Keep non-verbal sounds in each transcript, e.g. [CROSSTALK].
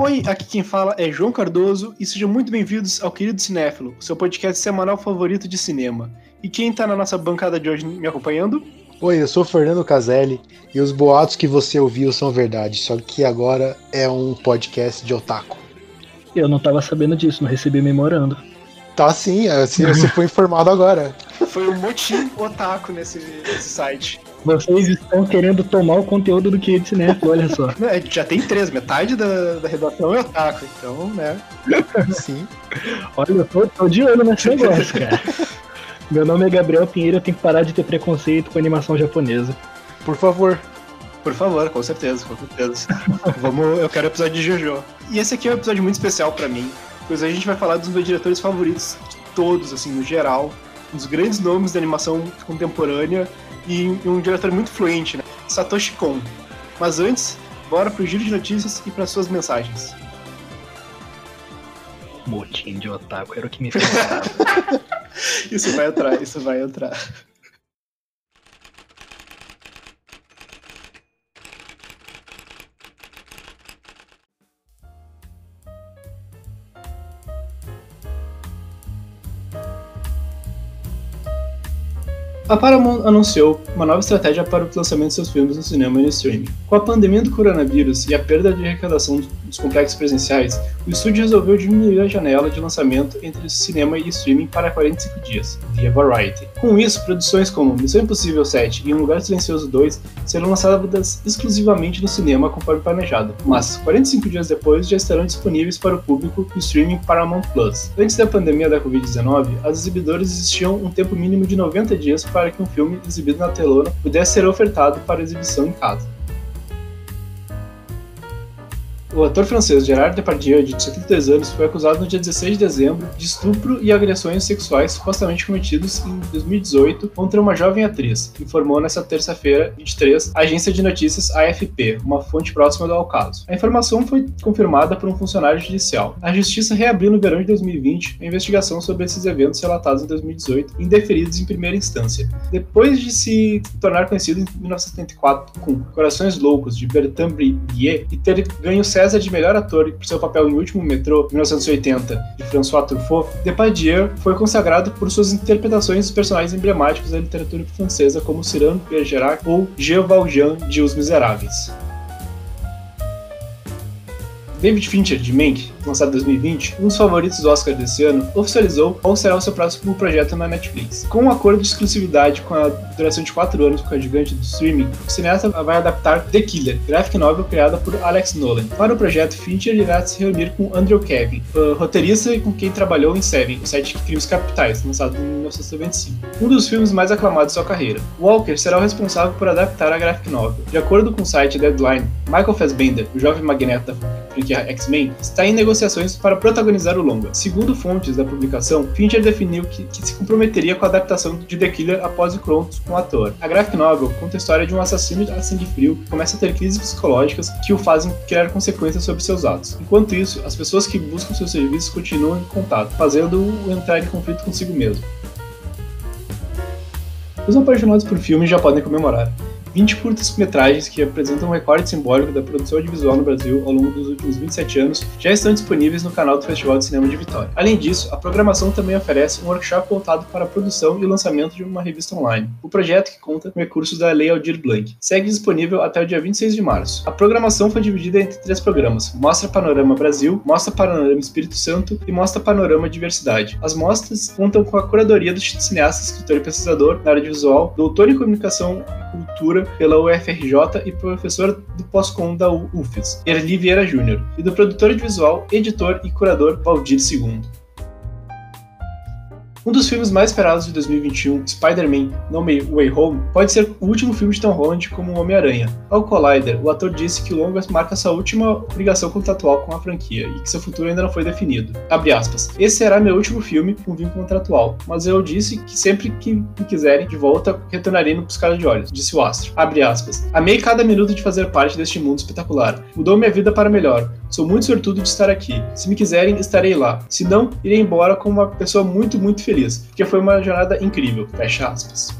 Oi, aqui quem fala é João Cardoso e sejam muito bem-vindos ao Querido Cinéfilo, seu podcast semanal favorito de cinema. E quem tá na nossa bancada de hoje me acompanhando? Oi, eu sou Fernando Caselli e os boatos que você ouviu são verdade, só que agora é um podcast de otaku. Eu não tava sabendo disso, não recebi memorando. Tá sim, assim, você foi informado agora. Foi um motim otaku nesse, nesse site. Vocês estão querendo tomar o conteúdo do Querido Cinéfilo, olha só. É, já tem três, metade da, da redação é otaku, então, né? Sim. Olha, eu tô, tô de olho nesse negócio, cara. [LAUGHS] Meu nome é Gabriel Pinheiro, eu tenho que parar de ter preconceito com animação japonesa. Por favor. Por favor, com certeza, com certeza. [LAUGHS] Vamos, eu quero o episódio de Jojo. E esse aqui é um episódio muito especial pra mim, pois a gente vai falar dos meus diretores favoritos de todos, assim, no geral, dos grandes nomes da animação contemporânea e um diretor muito fluente, né? Satoshi Kon. Mas antes, bora pro giro de notícias e para suas mensagens. Motim de otaku era o que me faltava. [LAUGHS] isso vai entrar, isso vai entrar. A Paramount anunciou uma nova estratégia para o lançamento de seus filmes no cinema e no streaming. Com a pandemia do coronavírus e a perda de arrecadação dos complexos presenciais, o estúdio resolveu diminuir a janela de lançamento entre cinema e streaming para 45 dias, via Variety. Com isso, produções como Missão Impossível 7 e Um Lugar Silencioso 2 serão lançadas exclusivamente no cinema conforme planejado, mas 45 dias depois já estarão disponíveis para o público no streaming Paramount Plus. Antes da pandemia da Covid-19, as exibidoras existiam um tempo mínimo de 90 dias para que um filme exibido na telona pudesse ser ofertado para exibição em casa. O ator francês Gerard Depardieu, de 72 anos, foi acusado no dia 16 de dezembro de estupro e agressões sexuais supostamente cometidos em 2018 contra uma jovem atriz, informou nesta terça-feira, 23, a agência de notícias AFP, uma fonte próxima ao caso. A informação foi confirmada por um funcionário judicial. A justiça reabriu no verão de 2020 a investigação sobre esses eventos relatados em 2018 e indeferidos em primeira instância. Depois de se tornar conhecido em 1974 com Corações Loucos, de Bertrand Blier, e ter ganho César de melhor ator por seu papel em O Último Metrô, 1980, de François Truffaut, Depardieu foi consagrado por suas interpretações dos personagens emblemáticos da literatura francesa como Cyrano Bergerac ou Jean Valjean de Os Miseráveis. David Fincher, de Mank, lançado em 2020, um dos favoritos do Oscar desse ano, oficializou qual será o seu próximo projeto na Netflix. Com um acordo de exclusividade com a duração de 4 anos com a gigante do streaming, o cineasta vai adaptar The Killer, graphic novel criada por Alex Nolan. Para o projeto, Fincher irá se reunir com Andrew Kevin, roteirista com quem trabalhou em Seven, o site crimes capitais, lançado em 1995, um dos filmes mais aclamados de sua carreira. Walker será o responsável por adaptar a graphic novel. De acordo com o site Deadline, Michael Fassbender, o jovem magneto da franquia X-Men, está em negociações para protagonizar o longa. Segundo fontes da publicação, Fincher definiu que, que se comprometeria com a adaptação de The Killer após encontros com o ator. A graphic novel conta a história de um assassino a sangue frio que começa a ter crises psicológicas que o fazem criar consequências sobre seus atos. Enquanto isso, as pessoas que buscam seus serviços continuam em contato, fazendo-o entrar em conflito consigo mesmo. Os apaixonados por filmes já podem comemorar. 20 curtas-metragens que apresentam um recorde simbólico da produção audiovisual no Brasil ao longo dos últimos 27 anos já estão disponíveis no canal do Festival de Cinema de Vitória. Além disso, a programação também oferece um workshop voltado para a produção e lançamento de uma revista online. O projeto, que conta com recursos da Lei Aldir Blanc, segue disponível até o dia 26 de março. A programação foi dividida entre três programas: Mostra Panorama Brasil, Mostra Panorama Espírito Santo e Mostra Panorama Diversidade. As mostras contam com a curadoria do cineasta, escritor e pesquisador na área de visual, doutor em comunicação cultura pela UFRJ e professor do pós-com da UFES, Erli Vieira Júnior, e do produtor de visual, editor e curador Valdir II. Um dos filmes mais esperados de 2021, Spider-Man No Way Home, pode ser o último filme de Tom Holland como Homem-Aranha. Ao Collider, o ator disse que o longa marca sua última ligação contratual com a franquia e que seu futuro ainda não foi definido. Abre aspas. Esse será meu último filme com vínculo contratual, mas eu disse que sempre que me quiserem de volta, retornarei no piscar de olhos, disse o astro. Abre aspas. Amei cada minuto de fazer parte deste mundo espetacular. Mudou minha vida para melhor. Sou muito sortudo de estar aqui. Se me quiserem, estarei lá. Se não, irei embora com uma pessoa muito, muito feliz, porque foi uma jornada incrível. Fecha aspas.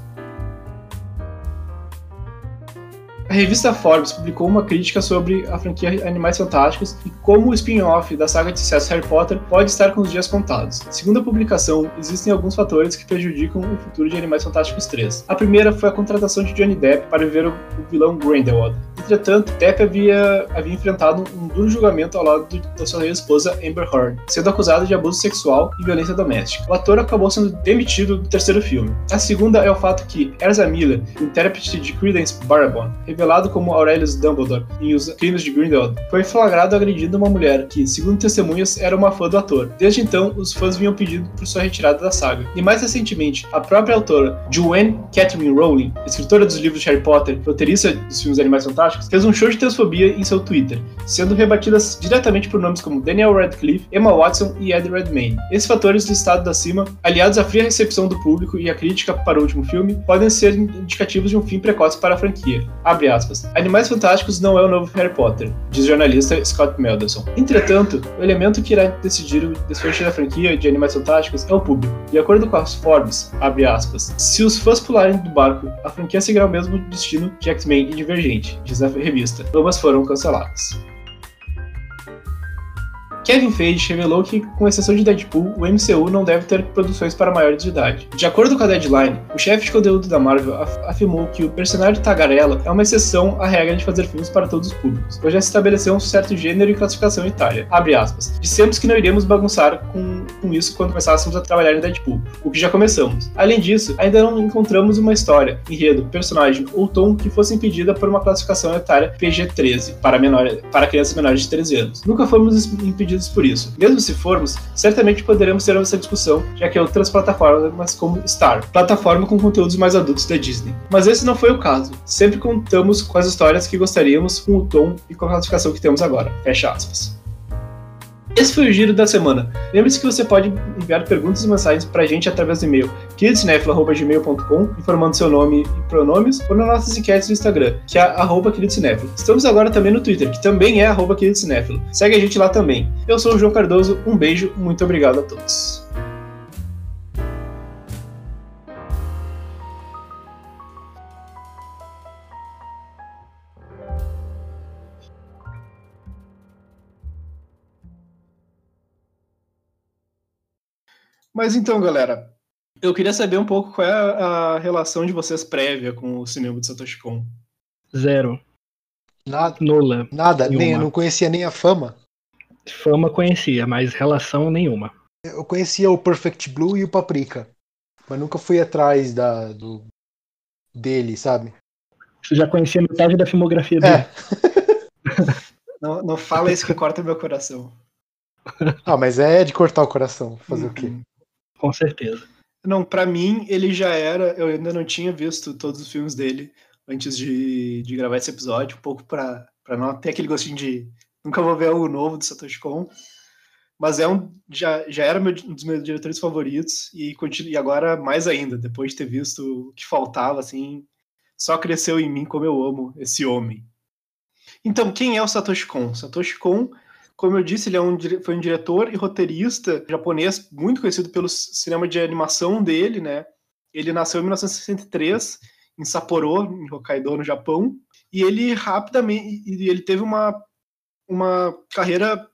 A revista Forbes publicou uma crítica sobre a franquia Animais Fantásticos e como o spin-off da saga de sucesso Harry Potter pode estar com os dias contados. Segundo a publicação, existem alguns fatores que prejudicam o futuro de Animais Fantásticos 3. A primeira foi a contratação de Johnny Depp para viver o, vilão Grindelwald. Entretanto, Depp havia, havia enfrentado um duro julgamento ao lado da sua esposa Amber Heard, sendo acusado de abuso sexual e violência doméstica. O ator acabou sendo demitido do terceiro filme. A segunda é o fato que Erza Miller, intérprete de Credence Barabon, revelado como Aurelius Dumbledore em Os Crimes de Grindelwald, foi flagrado agredindo uma mulher que, segundo testemunhas, era uma fã do ator. Desde então, os fãs vinham pedindo por sua retirada da saga. E mais recentemente, a própria autora, Joanne Catherine Rowling, escritora dos livros de Harry Potter, roteirista dos filmes Animais Fantásticos, fez um show de transfobia em seu Twitter, sendo rebatidas diretamente por nomes como Daniel Radcliffe, Emma Watson e Ed Redmayne. Esses fatores listados acima, aliados à fria recepção do público e à crítica para o último filme, podem ser indicativos de um fim precoce para a franquia. Abre aspas. Animais Fantásticos não é o novo Harry Potter, diz o jornalista Scott Meldelson. Entretanto, o elemento que irá decidir o desfecho da franquia de Animais Fantásticos é o público. De acordo com as Forbes, abre aspas, se os fãs pularem do barco, a franquia seguirá o mesmo destino de X-Men e Divergente, diz a revista. Ambas foram canceladas. Kevin Feige revelou que, com exceção de Deadpool, o MCU não deve ter produções para maiores de idade. De acordo com a Deadline, o chefe de conteúdo da Marvel af afirmou que o personagem tagarela é uma exceção à regra de fazer filmes para todos os públicos, pois já se estabeleceu um certo gênero e classificação em Itália. Abre aspas. Dissemos que não iríamos bagunçar com, com isso quando começássemos a trabalhar em Deadpool, o que já começamos. Além disso, ainda não encontramos uma história, enredo, personagem ou tom que fosse impedida por uma classificação etária PG-13 para, para crianças menores de 13 anos. Nunca fomos impedidos por isso. Mesmo se formos, certamente poderemos ter essa discussão, já que outras plataformas como Star, plataforma com conteúdos mais adultos da Disney. Mas esse não foi o caso. Sempre contamos com as histórias que gostaríamos, com o tom e com a classificação que temos agora. Fecha aspas. Esse foi o giro da semana. Lembre-se que você pode enviar perguntas e mensagens para a gente através do e-mail queridocinéfilo.gmail.com, informando seu nome e pronomes, ou nas nossas enquetes do Instagram, que é arroba Estamos agora também no Twitter, que também é arroba Segue a gente lá também. Eu sou o João Cardoso, um beijo, muito obrigado a todos. Mas então, galera, eu queria saber um pouco qual é a relação de vocês prévia com o cinema de Satoshi Kon. Zero. Nada. Nula. Nada, nem, eu não conhecia nem a fama. Fama conhecia, mas relação nenhuma. Eu conhecia o Perfect Blue e o Paprika, mas nunca fui atrás da, do, dele, sabe? Você já conhecia metade da filmografia dele. É. [LAUGHS] não, não fala isso que corta meu coração. Ah, mas é de cortar o coração. Fazer uhum. o quê? Com certeza. Não, para mim ele já era. Eu ainda não tinha visto todos os filmes dele antes de, de gravar esse episódio, um pouco para não ter aquele gostinho de nunca vou ver algo novo do Satoshi Kon. Mas é um, já, já era meu, um dos meus diretores favoritos e, continue, e agora mais ainda, depois de ter visto o que faltava, assim, só cresceu em mim como eu amo esse homem. Então, quem é o Satoshi Kon? Satoshi Kon como eu disse, ele é um, foi um diretor e roteirista japonês muito conhecido pelo cinema de animação dele, né? Ele nasceu em 1963 em Sapporo, em Hokkaido, no Japão, e ele rapidamente ele teve uma uma carreira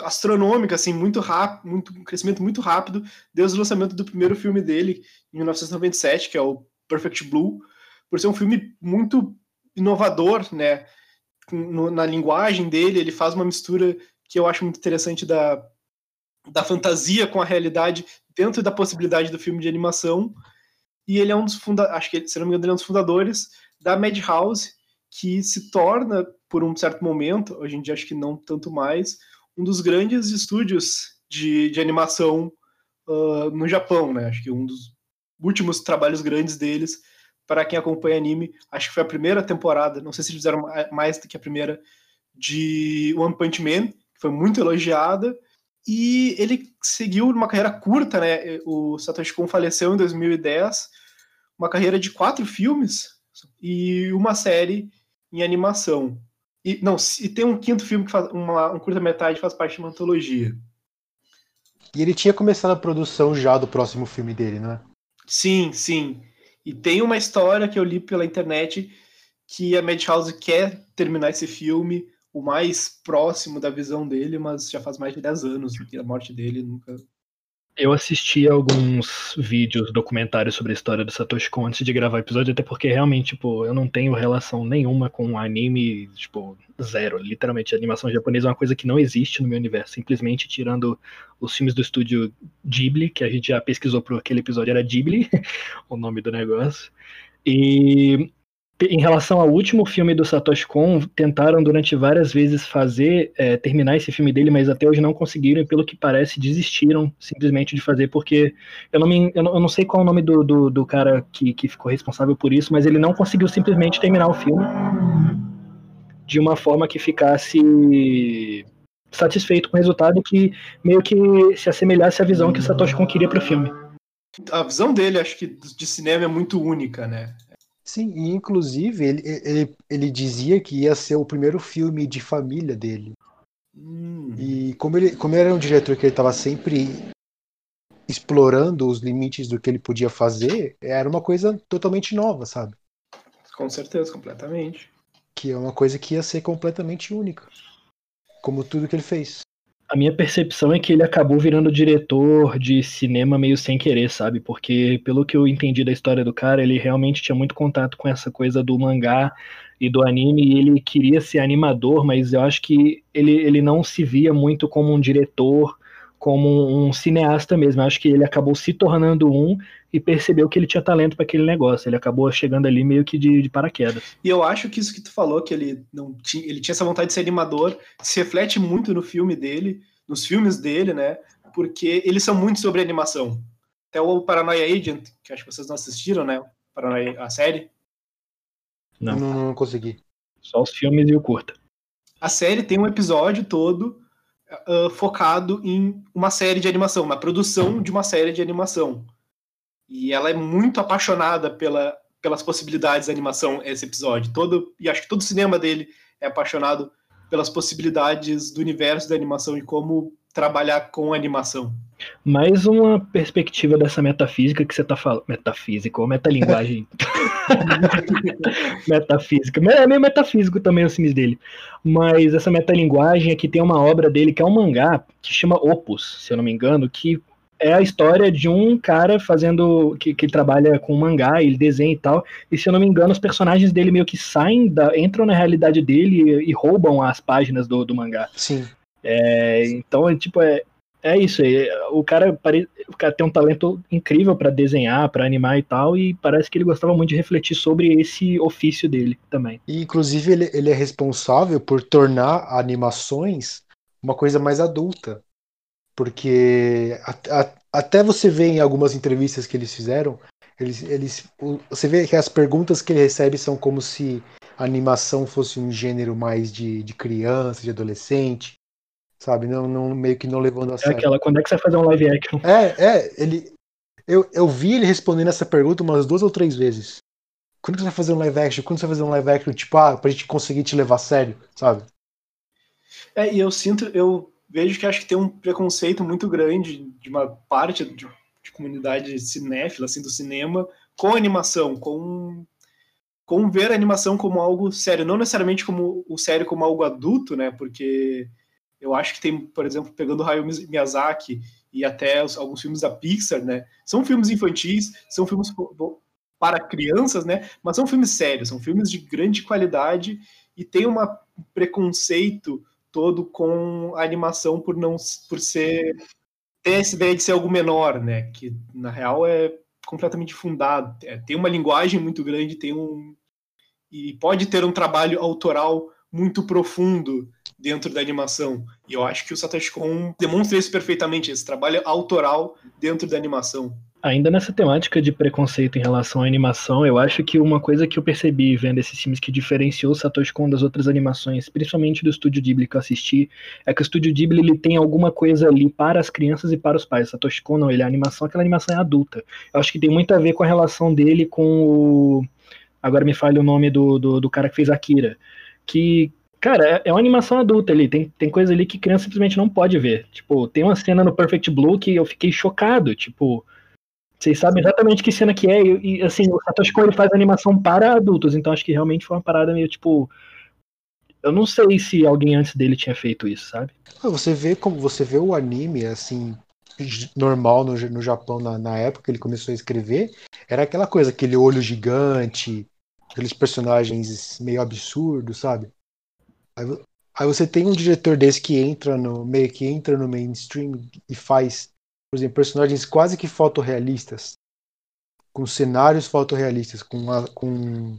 astronômica, assim, muito rápido, muito um crescimento muito rápido desde o lançamento do primeiro filme dele em 1997, que é o Perfect Blue, por ser um filme muito inovador, né? Na linguagem dele, ele faz uma mistura que eu acho muito interessante da, da fantasia com a realidade dentro da possibilidade do filme de animação. E ele é um dos fundadores, acho que, se não me engano, ele é um dos fundadores da Madhouse, que se torna, por um certo momento, hoje em dia acho que não tanto mais, um dos grandes estúdios de, de animação uh, no Japão, né? Acho que um dos últimos trabalhos grandes deles, para quem acompanha anime, acho que foi a primeira temporada, não sei se fizeram mais do que a primeira, de One Punch Man, foi muito elogiada. E ele seguiu uma carreira curta, né? O Satoshi Kon faleceu em 2010, uma carreira de quatro filmes e uma série em animação. E, não, e tem um quinto filme que faz uma, um curta-metragem faz parte de uma antologia. E ele tinha começado a produção já do próximo filme dele, né? Sim, sim. E tem uma história que eu li pela internet que a Madhouse quer terminar esse filme o mais próximo da visão dele, mas já faz mais de 10 anos que a morte dele nunca eu assisti alguns vídeos, documentários sobre a história do Satoshi Kon antes de gravar o episódio, até porque realmente, tipo, eu não tenho relação nenhuma com anime, tipo, zero. Literalmente, animação japonesa é uma coisa que não existe no meu universo, simplesmente tirando os filmes do estúdio Ghibli, que a gente já pesquisou por aquele episódio, era Ghibli, [LAUGHS] o nome do negócio. E em relação ao último filme do Satoshi Kon, tentaram durante várias vezes fazer, é, terminar esse filme dele, mas até hoje não conseguiram, e pelo que parece, desistiram simplesmente de fazer, porque eu não, me, eu não, eu não sei qual é o nome do, do, do, cara que, que ficou responsável por isso, mas ele não conseguiu simplesmente terminar o filme de uma forma que ficasse satisfeito com o resultado que meio que se assemelhasse à visão que o Satoshi Kon queria para o filme. A visão dele, acho que de cinema é muito única, né? Sim, e inclusive ele, ele, ele dizia que ia ser o primeiro filme de família dele. Hum. E como ele, como ele era um diretor que ele estava sempre explorando os limites do que ele podia fazer, era uma coisa totalmente nova, sabe? Com certeza, completamente. Que é uma coisa que ia ser completamente única. Como tudo que ele fez a minha percepção é que ele acabou virando diretor de cinema meio sem querer, sabe? Porque, pelo que eu entendi da história do cara, ele realmente tinha muito contato com essa coisa do mangá e do anime, e ele queria ser animador, mas eu acho que ele, ele não se via muito como um diretor, como um cineasta mesmo. Eu acho que ele acabou se tornando um e percebeu que ele tinha talento para aquele negócio. Ele acabou chegando ali meio que de, de, paraquedas. E eu acho que isso que tu falou, que ele não tinha, ele tinha essa vontade de ser animador, se reflete muito no filme dele, nos filmes dele, né? Porque eles são muito sobre animação. Até o Paranoia Agent, que acho que vocês não assistiram, né? Paranoia, a série. Não. não, não consegui. Só os filmes e o curta. A série tem um episódio todo uh, focado em uma série de animação, na produção de uma série de animação. E ela é muito apaixonada pela, pelas possibilidades da animação, esse episódio. Todo, e acho que todo o cinema dele é apaixonado pelas possibilidades do universo da animação e como trabalhar com animação. Mais uma perspectiva dessa metafísica que você está falando. Metafísica, ou metalinguagem. [LAUGHS] metafísica. É meio metafísico também os filmes dele. Mas essa metalinguagem aqui tem uma obra dele que é um mangá que chama Opus, se eu não me engano, que é a história de um cara fazendo. que, que trabalha com mangá, ele desenha e tal. E se eu não me engano, os personagens dele meio que saem, da, entram na realidade dele e, e roubam as páginas do, do mangá. Sim. É, então, é, tipo, é, é isso. É, o, cara pare, o cara tem um talento incrível para desenhar, para animar e tal, e parece que ele gostava muito de refletir sobre esse ofício dele também. E, inclusive, ele, ele é responsável por tornar animações uma coisa mais adulta. Porque a, a, até você vê em algumas entrevistas que eles fizeram, eles, eles, você vê que as perguntas que ele recebe são como se a animação fosse um gênero mais de, de criança, de adolescente, sabe? Não, não meio que não levando a é sério. Aquela, quando é que você vai fazer um live action? É, é, ele. Eu, eu vi ele respondendo essa pergunta umas duas ou três vezes. Quando você vai fazer um live action? Quando você vai fazer um live action, tipo, ah, pra gente conseguir te levar a sério, sabe? É, e eu sinto, eu vejo que acho que tem um preconceito muito grande de uma parte de, de comunidade cinéfila, assim, do cinema, com animação, com, com ver a animação como algo sério, não necessariamente como o sério como algo adulto, né, porque eu acho que tem, por exemplo, pegando Hayao Miyazaki e até os, alguns filmes da Pixar, né, são filmes infantis, são filmes para crianças, né, mas são filmes sérios, são filmes de grande qualidade e tem um preconceito todo com a animação por não por ser ter essa ideia de ser algo menor, né? Que na real é completamente fundado. É, tem uma linguagem muito grande, tem um e pode ter um trabalho autoral muito profundo dentro da animação. E eu acho que o Satoshi Kon demonstra isso perfeitamente, esse trabalho autoral dentro da animação. Ainda nessa temática de preconceito em relação à animação, eu acho que uma coisa que eu percebi vendo esses filmes que diferenciou o Satoshi Kon das outras animações, principalmente do Estúdio Ghibli que eu assisti, é que o Estúdio Ghibli ele tem alguma coisa ali para as crianças e para os pais. Satoshi Kon não, ele é animação, aquela animação é adulta. Eu acho que tem muito a ver com a relação dele com o... Agora me falha o nome do, do, do cara que fez Akira. Que Cara, é, é uma animação adulta ali. Tem, tem coisa ali que criança simplesmente não pode ver. Tipo, tem uma cena no Perfect Blue que eu fiquei chocado. Tipo, vocês sabem exatamente que cena que é. E, e assim, o Satoshi Kon faz animação para adultos. Então acho que realmente foi uma parada meio tipo. Eu não sei se alguém antes dele tinha feito isso, sabe? Ah, Você vê como você vê o anime assim normal no, no Japão na, na época que ele começou a escrever, era aquela coisa, aquele olho gigante, aqueles personagens meio absurdos, sabe? Aí, aí você tem um diretor desse que entra no meio que entra no mainstream e faz, por exemplo, personagens quase que fotorrealistas, com cenários fotorrealistas, com, a- com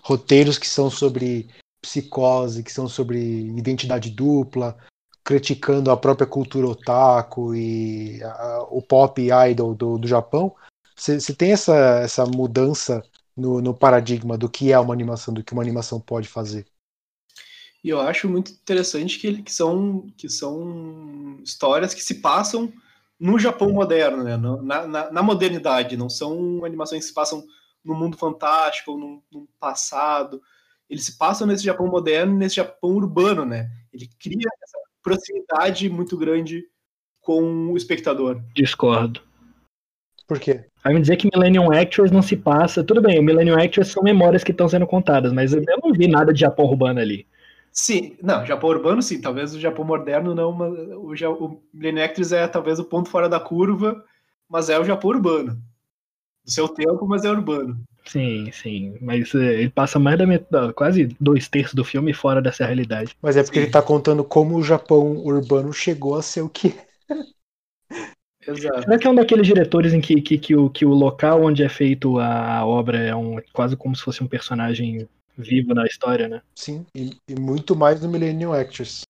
roteiros que são sobre psicose, que são sobre identidade dupla, criticando a própria cultura otaku e a- o pop idol do, do Japão, você tem essa, essa mudança no, no paradigma do que é uma animação, do que uma animação pode fazer. E eu acho muito interessante que, que, são, que são histórias que se passam no Japão moderno, né? Na, na, na modernidade, não são animações que se passam no mundo fantástico ou num, num passado. Eles se passam nesse Japão moderno e nesse Japão urbano, né? Ele cria essa proximidade muito grande com o espectador. Discordo. Por quê? Vai me dizer que Millennium Actors não se passa. Tudo bem, o Millennium Actors são memórias que estão sendo contadas, mas eu não vi nada de Japão urbano ali. Sim, não, Japão urbano sim, talvez o Japão moderno não, mas o, Ja- o Millennium Actors é talvez o ponto fora da curva, mas é o Japão urbano. Do seu tempo, mas é urbano. Sim, sim. Mas é, ele passa mais da metade, quase dois terços do filme fora dessa realidade. Mas é porque Sim. ele está contando como o Japão urbano chegou a ser o que é. Exato. Será que é um daqueles diretores em que, que, que, o, que o local onde é feito a obra é um, quase como se fosse um personagem vivo na história, né? Sim, e, e muito mais no Millennium Actors.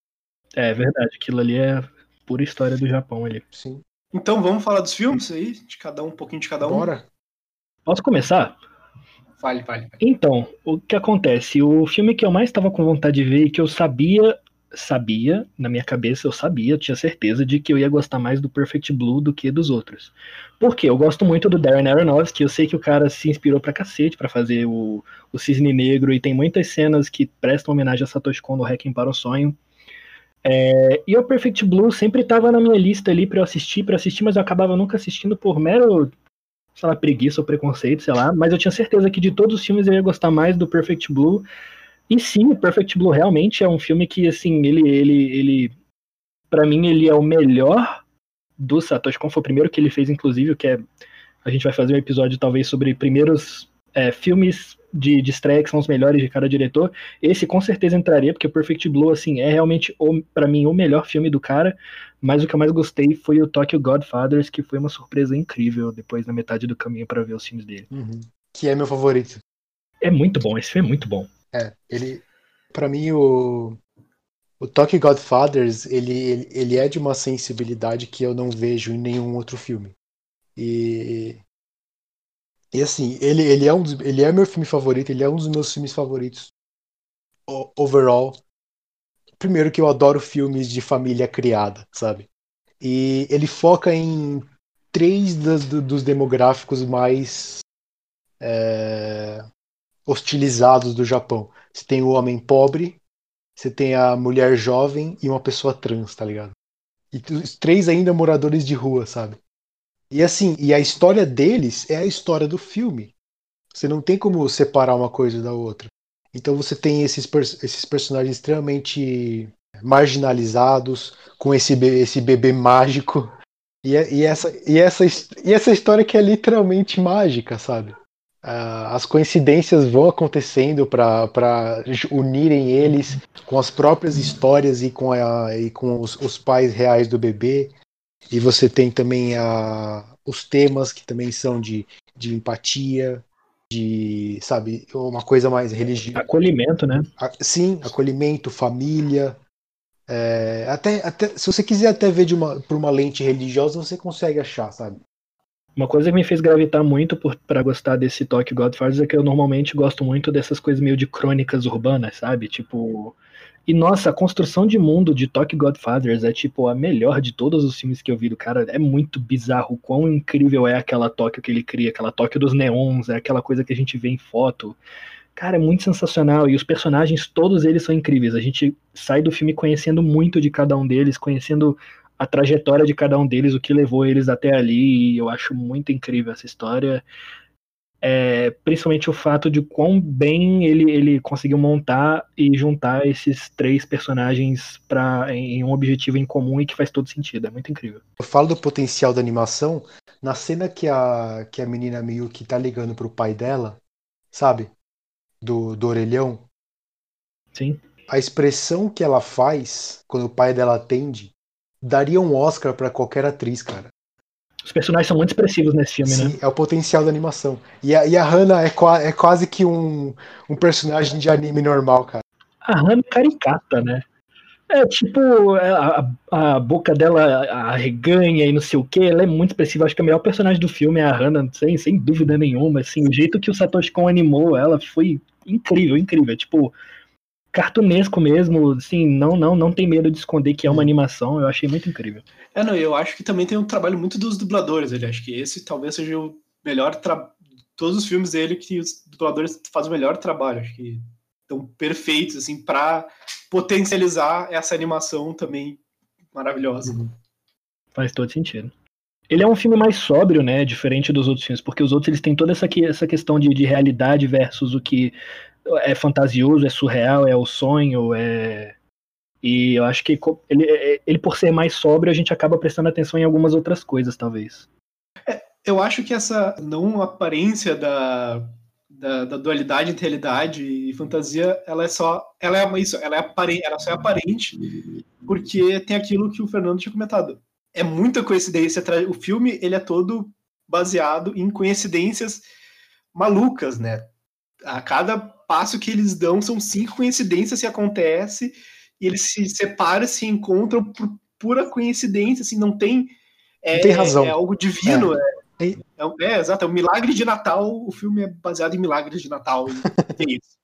É verdade, aquilo ali é pura história do Japão ali. Sim. Então vamos falar dos filmes aí, de cada um, um pouquinho de cada um. Bora? Posso começar? Fale, fale. fale. Então, o que acontece? O filme que eu mais estava com vontade de ver e que eu sabia, sabia, na minha cabeça eu sabia, eu tinha certeza de que eu ia gostar mais do Perfect Blue do que dos outros. Por quê? Eu gosto muito do Darren Aronofsky, eu sei que o cara se inspirou pra cacete pra fazer o, o Cisne Negro e tem muitas cenas que prestam homenagem a Satoshi Kon no Hacking para o Sonho. É, e o Perfect Blue sempre tava na minha lista ali pra eu assistir, para assistir, mas eu acabava nunca assistindo por mero sei lá, preguiça ou preconceito, sei lá, mas eu tinha certeza que de todos os filmes eu ia gostar mais do Perfect Blue. E sim, o Perfect Blue realmente é um filme que, assim, ele, ele, ele para mim, ele é o melhor do Satoshi Kon, foi o primeiro que ele fez, inclusive, que é, a gente vai fazer um episódio, talvez, sobre primeiros é, filmes de, de estreia que são os melhores de cada diretor. Esse com certeza entraria, porque o Perfect Blue, assim, é realmente, para mim, o melhor filme do cara, mas o que eu mais gostei foi o Tokyo Godfathers, que foi uma surpresa incrível depois na metade do caminho para ver os filmes dele. Uhum. Que é meu favorito. É muito bom, esse filme é muito bom. É, ele. Pra mim, o. O Tokyo Godfathers, ele, ele, ele é de uma sensibilidade que eu não vejo em nenhum outro filme. E. E assim, ele, ele, é um ele é meu filme favorito, ele é um dos meus filmes favoritos overall. Primeiro que eu adoro filmes de família criada, sabe? E ele foca em três das- do- dos demográficos mais é, hostilizados do Japão. Você tem o homem pobre, você tem a mulher jovem e uma pessoa trans, tá ligado? E os três ainda moradores de rua, sabe? E assim, e a história deles é a história do filme. Você não tem como separar uma coisa da outra. Então você tem esses, esses personagens extremamente marginalizados, com esse, be- esse bebê mágico. E, é- e essa, e, essa, e essa história que é literalmente mágica, sabe? Ah, as coincidências vão acontecendo para unirem eles com as próprias histórias e com, a, e com os, os pais reais do bebê. E você tem também a, os temas que também são de, de empatia, de, sabe, uma coisa mais religiosa. Acolhimento, né? A- Sim, acolhimento, família. É, até, até, se você quiser até ver de uma, por uma lente religiosa, você consegue achar, sabe? Uma coisa que me fez gravitar muito pra gostar desse Tokyo Godfathers é que eu normalmente gosto muito dessas coisas meio de crônicas urbanas, sabe? Tipo. E nossa, a construção de mundo de Tokyo Godfathers é tipo a melhor de todos os filmes que eu vi do cara. É muito bizarro o quão incrível é aquela Tóquio que ele cria, aquela Tóquio dos neons, é aquela coisa que a gente vê em foto. cara, é muito sensacional. E os personagens, todos eles são incríveis. A gente sai do filme conhecendo muito de cada um deles, conhecendo a trajetória de cada um deles, o que levou eles até ali. E eu acho muito incrível essa história. É, principalmente o fato de quão bem ele, ele conseguiu montar e juntar esses três personagens pra, em um objetivo em comum e que faz todo sentido. É muito incrível. Eu falo do potencial da animação na cena que a, que a menina que tá ligando pro pai dela, sabe? Do, do orelhão. Sim. A expressão que ela faz quando o pai dela atende daria um Oscar para qualquer atriz, cara. Os personagens são muito expressivos nesse filme, Sim, né? é o potencial da animação. E a, e a Hannah é, qua- é quase que um, um personagem de anime normal, cara. A Hannah é caricata, né? É tipo, a, a- a boca dela arreganha e não sei o que, ela é muito expressiva. Acho que o melhor personagem do filme é a Hannah, sem, sem dúvida nenhuma. Assim, o jeito que o Satoshi Kon animou ela foi incrível, incrível. É, Tipo, cartunesco mesmo, assim, não, não, não tem medo de esconder que é uma animação. Eu achei muito incrível. É, não, eu acho que também tem um trabalho muito dos dubladores. Ele acho que esse talvez seja o melhor tra... todos os filmes dele que os dubladores fazem o melhor trabalho. Acho que estão perfeitos assim para potencializar essa animação também maravilhosa. Faz todo sentido. Ele é um filme mais sóbrio, né? Diferente dos outros filmes, porque os outros eles têm toda essa, que- essa questão de, de realidade versus o que é fantasioso, é surreal, é o sonho, é. E eu acho que ele, é- ele, por ser mais sóbrio, a gente acaba prestando atenção em algumas outras coisas, talvez. Eu acho que essa não aparência da, da, da dualidade entre realidade e fantasia, ela é só, ela é isso, ela é aparente, ela só é aparente porque tem aquilo que o Fernando tinha comentado. É muita coincidência. O filme ele é todo baseado em coincidências malucas, né? A cada passo que eles dão são cinco coincidências que acontecem e eles se separam, se encontram por pura coincidência, assim, não tem é, Não tem razão. é algo divino, é, É. é, é, exato, é um milagre de Natal, o filme é baseado em milagres de Natal, [LAUGHS] é isso.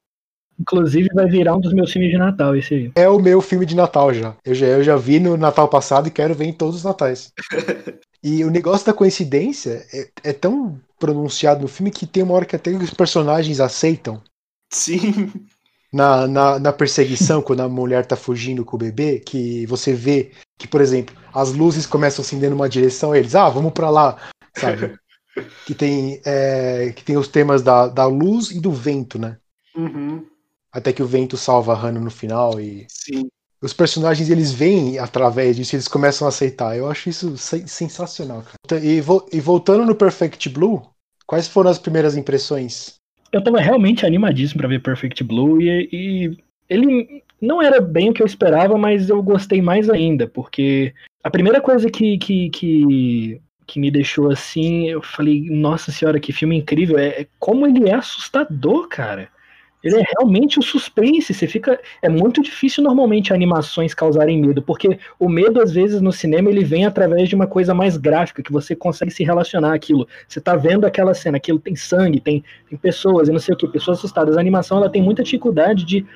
Inclusive, vai virar um dos meus filmes de Natal, esse aí. É o meu filme de Natal já. Eu já, eu já vi no Natal passado e quero ver em todos os Natais. [LAUGHS] e o negócio da coincidência é, é tão pronunciado no filme que tem uma hora que até os personagens aceitam. Sim, Na, na, na perseguição, [LAUGHS] quando a mulher tá fugindo com o bebê, que você vê que, por exemplo, as luzes começam a acender numa direção, eles, ah, vamos pra lá, sabe? [LAUGHS] que, tem, é, que tem os temas da, da luz e do vento, né? Uhum, Até que o vento salva a Hannah no final e sim. os personagens eles veem através disso, eles começam a aceitar. Eu acho isso sen- sensacional, cara. E, vo- e voltando no Perfect Blue, quais foram as primeiras impressões? Eu tava realmente animadíssimo pra ver Perfect Blue e, e ele não era bem o que eu esperava, mas eu gostei mais ainda, porque a primeira coisa que, que, que, que me deixou assim, eu falei, nossa senhora, que filme incrível, é, é como ele é assustador, cara. Ele é realmente o suspense. Você fica. É muito difícil normalmente animações causarem medo, porque o medo, às vezes, no cinema, ele vem através de uma coisa mais gráfica, que você consegue se relacionar aquilo. Você tá vendo aquela cena, aquilo tem sangue, tem, tem pessoas, e não sei o que, pessoas assustadas. A animação ela tem muita dificuldade de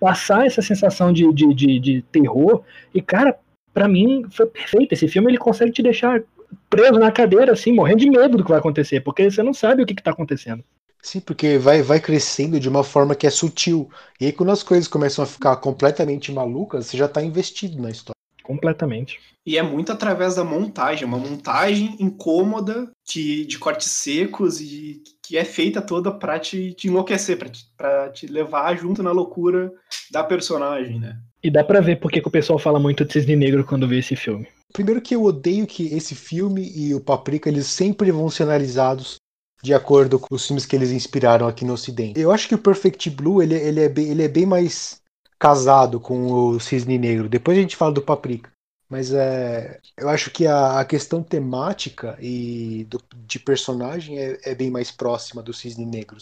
passar essa sensação de, de, de, de terror. E, cara, pra mim foi perfeito. Esse filme ele consegue te deixar preso na cadeira, assim, morrendo de medo do que vai acontecer, porque você não sabe o que, que tá acontecendo. Sim, porque vai, vai crescendo de uma forma que é sutil. E aí, quando as coisas começam a ficar completamente malucas, você já tá investido na história. Completamente. E é muito através da montagem, uma montagem incômoda que, de cortes secos e que é feita toda pra te, te enlouquecer, pra te, pra te levar junto na loucura da personagem, né? E dá pra ver porque que o pessoal fala muito de Cisne Negro quando vê esse filme. Primeiro que eu odeio que esse filme e o Paprika, eles sempre vão ser analisados de acordo com os filmes que eles inspiraram aqui no Ocidente. Eu acho que o Perfect Blue, ele, ele, é, bem, ele é bem mais casado com o Cisne Negro. Depois a gente fala do Paprika. Mas é, eu acho que a, a questão temática e do- de personagem é, é bem mais próxima do Cisne Negro.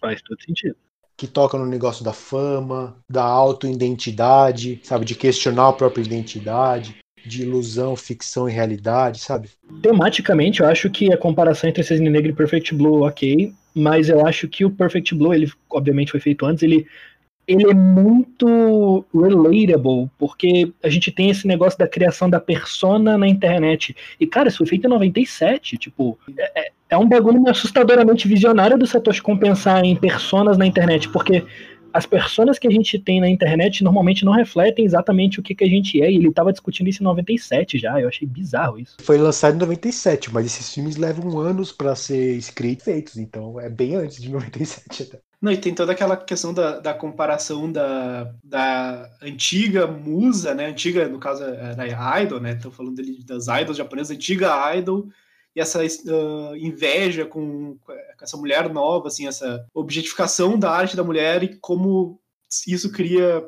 Faz todo sentido. Que toca no negócio da fama, da auto-identidade, sabe? De questionar a própria identidade, de ilusão, ficção e realidade, sabe? Tematicamente, eu acho que a comparação entre Cisne Negro e Perfect Blue, ok, mas eu acho que o Perfect Blue, ele obviamente foi feito antes, ele, ele é muito relatable, porque a gente tem esse negócio da criação da persona na internet. E, cara, isso foi feito em 97, tipo, é, é- é um bagulho assustadoramente visionário do Satoshi Kon pensar em personas na internet, porque as personas que a gente tem na internet normalmente não refletem exatamente o que, que a gente é, e ele estava discutindo isso em 97 já, eu achei bizarro isso. Foi lançado em 97, mas esses filmes levam anos para ser escritos e feitos, então é bem antes de [LAUGHS] 97 até. Não, e tem toda aquela questão da, da comparação da, da antiga musa, né? Antiga, no caso, era idol, né? Estão falando ali das idols japonesas, antiga idol, e essa uh, inveja com, com, essa mulher nova, assim, essa objetificação da arte da mulher e como isso cria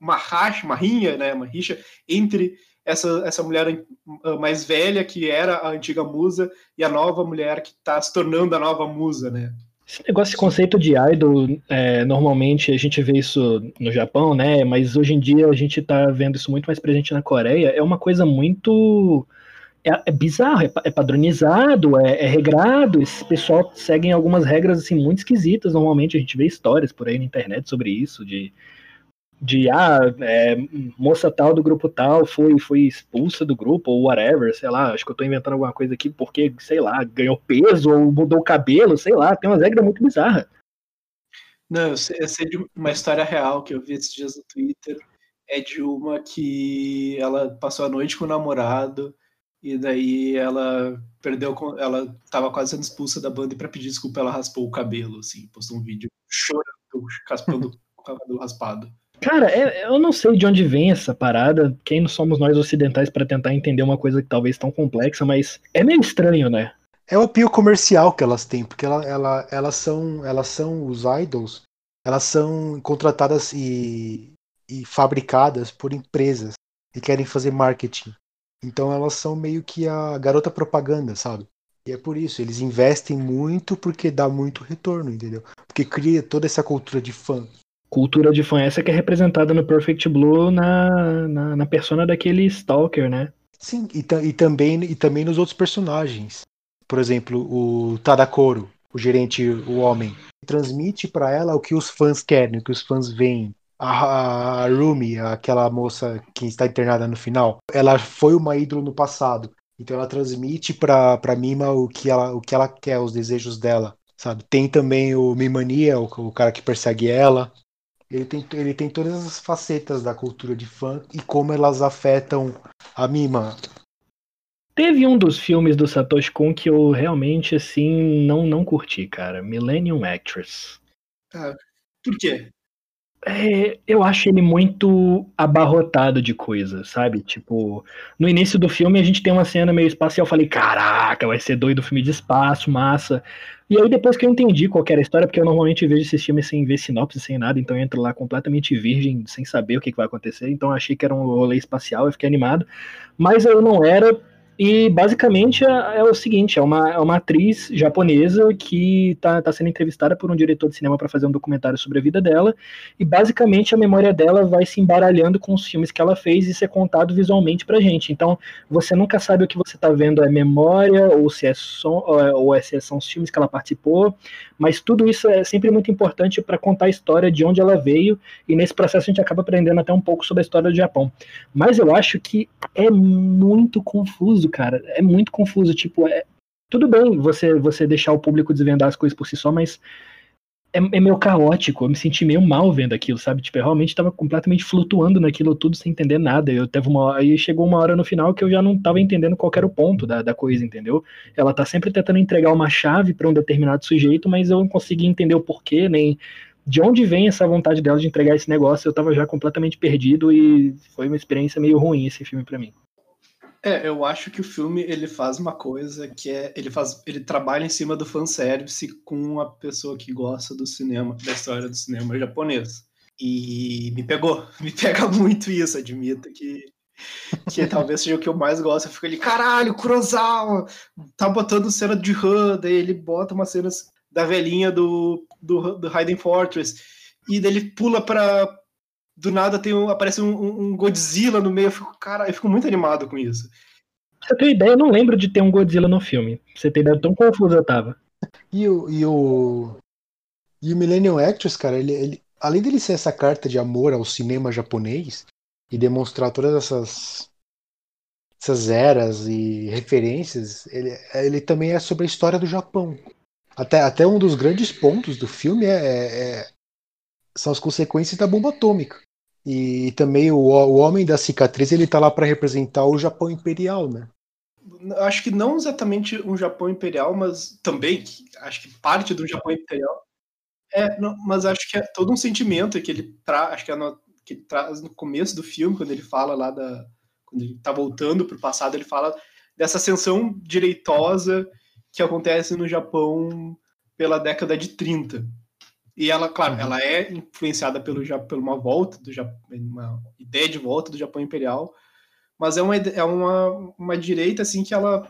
uma racha, uma rinha, né, uma rixa entre essa, essa mulher mais velha que era a antiga musa e a nova mulher que está se tornando a nova musa, né? Esse negócio, esse conceito de idol, é, normalmente a gente vê isso no Japão, né? Mas hoje em dia a gente está vendo isso muito mais presente na Coreia. É uma coisa muito é, é bizarro, é, é padronizado, é, é, regrado. Esse pessoal seguem algumas regras assim muito esquisitas. Normalmente a gente vê histórias por aí na internet sobre isso, de, de ah, é, moça tal do grupo tal foi, foi expulsa do grupo, ou whatever, sei lá, acho que eu tô inventando alguma coisa aqui porque, sei lá, ganhou peso ou mudou o cabelo, sei lá, tem umas regras muito bizarras. Não, eu sei, eu sei de uma história real que eu vi esses dias no Twitter. É de uma que ela passou a noite com o namorado e daí ela perdeu, ela tava quase sendo expulsa da banda e para pedir desculpa ela raspou o cabelo, assim, postou um vídeo chorando, raspando [LAUGHS] o cabelo raspado. Cara, é, eu não sei de onde vem essa parada. Quem não somos nós ocidentais para tentar entender uma coisa que talvez tão complexa, mas é meio estranho, né? É o apio comercial que elas têm, porque ela, ela, elas são, elas são os idols, elas são contratadas e, e fabricadas por empresas que querem fazer marketing. Então elas são meio que a garota propaganda, sabe? E é por isso, eles investem muito porque dá muito retorno, entendeu? Porque cria toda essa cultura de fã. Cultura de fã essa que é representada no Perfect Blue na, na, na persona daquele Stalker, né? Sim, e, e, também, e também nos outros personagens. Por exemplo, o Tadakoro, o gerente, o homem, transmite para ela o que os fãs querem, o que os fãs veem a, a Rumi, aquela moça que está internada no final, ela foi uma ídolo no passado. Então ela transmite pra, pra Mima o que, ela, o que ela quer, os desejos dela, sabe? Tem também o Mimania, o, o cara que persegue ela. Ele tem, ele tem todas as facetas da cultura de fã e como elas afetam a Mima. Teve um dos filmes do Satoshi Kon que eu realmente, assim, não, não curti, cara. Millennium Actress. Ah, por quê? É, eu acho ele muito abarrotado de coisa, sabe? Tipo, no início do filme a gente tem uma cena meio espacial, eu falei, caraca, vai ser doido o filme de espaço, massa. E aí depois que eu entendi qual era a história, porque eu normalmente vejo esses filmes sem ver sinopse, sem nada, então eu entro lá completamente virgem, sem saber o que, que vai acontecer, então achei que era um rolê espacial, eu fiquei animado. Mas eu não era, e basicamente é, é, o seguinte: é uma, é uma atriz japonesa que está tá sendo entrevistada por um diretor de cinema para fazer um documentário sobre a vida dela. E basicamente a memória dela vai se embaralhando com os filmes que ela fez e ser contado visualmente pra gente. Então você nunca sabe o que você está vendo é memória, ou se é som, ou, é, ou é, se são os filmes que ela participou. Mas tudo isso é sempre muito importante para contar a história de onde ela veio. E nesse processo a gente acaba aprendendo até um pouco sobre a história do Japão. Mas eu acho que é muito confuso cara. É muito confuso. Tipo, é. Tudo bem você, você deixar o público desvendar as coisas por si só, mas é, é meio caótico. Eu me senti meio mal vendo aquilo, sabe? Tipo, eu realmente estava completamente flutuando naquilo tudo sem entender nada. Eu teve uma aí chegou uma hora no final que eu já não estava entendendo qual era o ponto da, da coisa, entendeu? Ela tá sempre tentando entregar uma chave para um determinado sujeito, mas eu não consegui entender o porquê, nem de onde vem essa vontade dela de entregar esse negócio. Eu tava já completamente perdido e foi uma experiência meio ruim esse filme para mim. É, eu acho que o filme ele faz uma coisa que é ele faz ele trabalha em cima do fanservice com uma pessoa que gosta do cinema, da história do cinema japonês. E me pegou, [LAUGHS] me pega muito isso, admito que que talvez seja o que eu mais gosto. Eu fico ali, caralho, Kurosawa, tá botando cena de Han, daí ele bota umas cenas da velhinha do, do, do Hiding Fortress, e daí ele pula pra, do nada tem um, aparece um, um, Godzilla no meio. Eu fico, cara, eu fico muito animado com isso. Pra você ter ideia, eu não lembro de ter um Godzilla no filme. Pra você ter ideia, tão confuso eu tava. E o. E o, e o Millennium Actress, cara, ele, ele, além dele ser essa carta de amor ao cinema japonês e demonstrar todas essas essas eras e referências, ele, ele também é sobre a história do Japão. Até, até um dos grandes pontos do filme é, é, é são as consequências da bomba atômica. E também o, o Homem da Cicatriz ele tá lá para representar o Japão Imperial, né? Acho que não exatamente um Japão Imperial, mas também, acho que parte do Japão Imperial. É, não, mas acho que é todo um sentimento que ele traz, acho que, é no, que ele traz no começo do filme, quando ele fala lá da. Quando ele tá voltando pro passado, ele fala dessa ascensão direitosa que acontece no Japão pela década de 30. E ela, claro, uhum. ela é influenciada pelo, por uma volta do Japão, uma ideia de volta do Japão imperial, mas é uma, é uma, uma direita assim que ela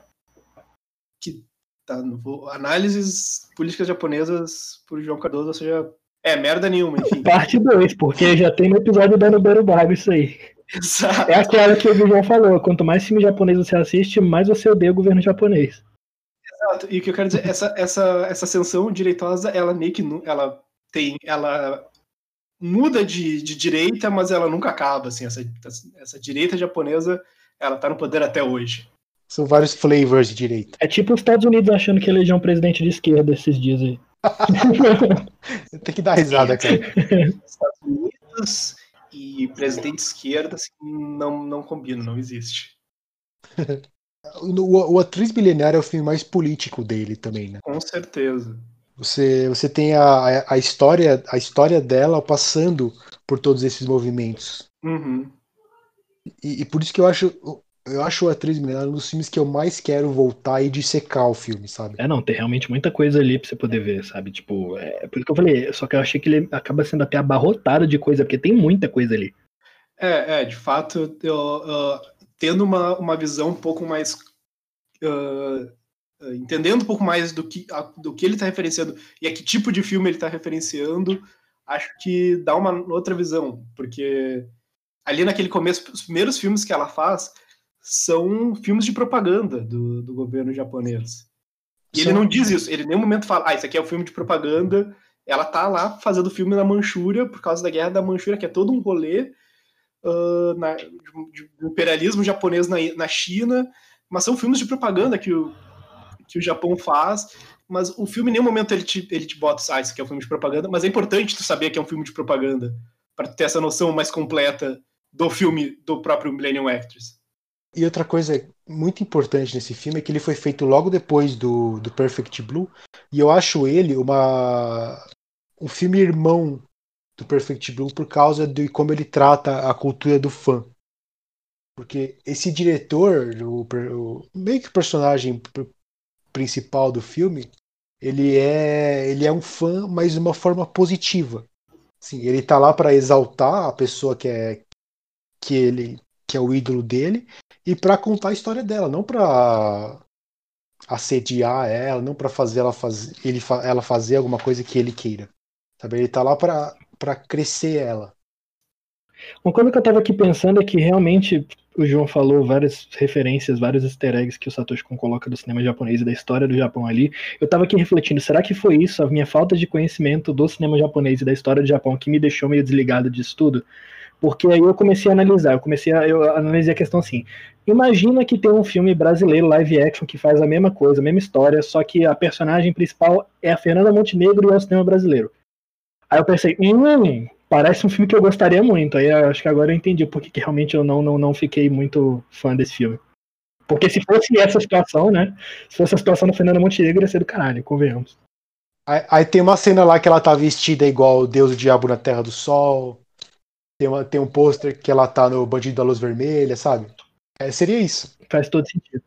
que tá no, análises políticas japonesas por João Cardoso, ou seja, é merda nenhuma, enfim. [LAUGHS] Parte 2, porque já tem no episódio da Nobero Bago isso aí. Exato. É aquela que o João falou, quanto mais filme japonês você assiste, mais você odeia o governo japonês. Exato, e o que eu quero dizer, essa, essa, essa ascensão direitosa, ela meio que ela tem, ela muda de, de direita, mas ela nunca acaba, assim, essa, essa direita japonesa, ela tá no poder até hoje. São vários flavors de direita. É tipo os Estados Unidos achando que elegeram um presidente de esquerda esses dias aí. [LAUGHS] Tem que dar risada, cara. [LAUGHS] Estados Unidos e presidente de esquerda assim, não, não combinam, não existe. [LAUGHS] o, o Atriz Milenária é o filme mais político dele também, né? Com certeza. Você, você tem a, a, história, a história dela passando por todos esses movimentos. Uhum. E, e, por isso que eu acho, eu acho a Atriz Milenária um dos filmes que eu mais quero voltar e dissecar o filme, sabe? É, não, tem realmente muita coisa ali pra você poder ver, sabe? Tipo, é por isso que eu falei, só que eu achei que ele acaba sendo até abarrotado de coisa, porque tem muita coisa ali. É, é de fato, eu, uh, tendo uma, uma visão um pouco mais uh, entendendo um pouco mais do que, do que ele está referenciando e a que tipo de filme ele está referenciando, acho que dá uma outra visão, porque ali naquele começo, os primeiros filmes que ela faz são filmes de propaganda do, do governo japonês. E ele não diz isso, ele em nenhum momento fala, ah, isso aqui é um filme de propaganda. Ela tá lá fazendo filme na Manchúria por causa da guerra da Manchúria, que é todo um rolê uh, na, de, de, imperialismo japonês na, na China, mas são filmes de propaganda que o, que o Japão faz, mas o filme em nenhum momento ele te, ele te bota, ah, isso aqui é um filme de propaganda, mas é importante tu saber que é um filme de propaganda, para ter essa noção mais completa do filme do próprio Millennium Actress. E outra coisa muito importante nesse filme é que ele foi feito logo depois do, do Perfect Blue, e eu acho ele uma um filme irmão do Perfect Blue por causa de como ele trata a cultura do fã. Porque esse diretor, o, o meio que o personagem principal do filme, ele é ele é um fã, mas de uma forma positiva. Sim, ele tá lá para exaltar a pessoa que é que ele que é o ídolo dele e para contar a história dela, não para assediar ela, não para fazer ela fazer ele ela fazer alguma coisa que ele queira. Sabe? Ele tá lá para para crescer ela. Uma coisa que eu tava aqui pensando é que realmente o João falou várias referências, vários easter eggs que o Satoshi Kon coloca do cinema japonês e da história do Japão ali. Eu tava aqui refletindo, será que foi isso, a minha falta de conhecimento do cinema japonês e da história do Japão que me deixou meio desligado disso tudo? Porque aí eu comecei a analisar, eu comecei a eu a questão assim. Imagina que tem um filme brasileiro live action que faz a mesma coisa, a mesma história, só que a personagem principal é a Fernanda Montenegro e é o cinema brasileiro. Aí eu pensei, hum, parece um filme que eu gostaria muito. Aí acho que agora eu entendi porque que realmente eu não, não, não fiquei muito fã desse filme. Porque se fosse essa situação, né? Se fosse a situação do Fernando Montenegro, ia ser do caralho, convenhamos. Aí, aí, tem uma cena lá que ela tá vestida igual o Deus do Diabo na Terra do Sol. Tem, uma, tem um pôster que ela tá no Bandido da Luz Vermelha, sabe? É, seria isso. Faz todo sentido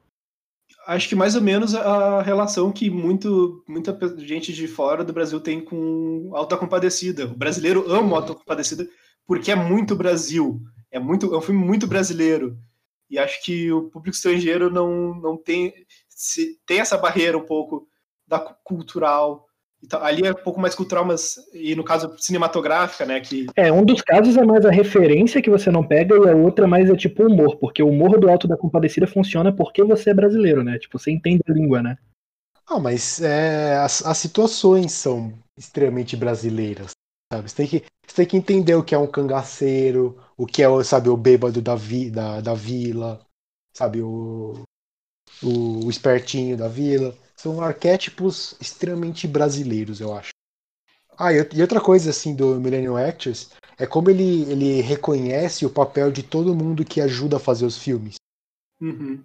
acho que mais ou menos a relação que muito, muita gente de fora do Brasil tem com Alta Compadecida. O brasileiro ama Alta Compadecida porque é muito Brasil. É, muito, é um filme muito brasileiro. E acho que o público estrangeiro não, não tem, se, tem essa barreira um pouco da cultural então, ali é um pouco mais cultural, mas e no caso cinematográfica, né? Que... É, um dos casos é mais a referência que você não pega e a outra mais é tipo humor, porque o humor do Alto da Compadecida funciona porque você é brasileiro, né? Tipo, você entende a língua, né? Ah, mas é, as, as situações são extremamente brasileiras, sabe? Você tem, que, você tem que entender o que é um cangaceiro, o que é, sabe, o bêbado da, vi, da, da vila. sabe? O, o, o espertinho da vila. São arquétipos extremamente brasileiros, eu acho. Ah, e outra coisa assim do Millennium Actors é como ele, ele reconhece o papel de todo mundo que ajuda a fazer os filmes. Uhum.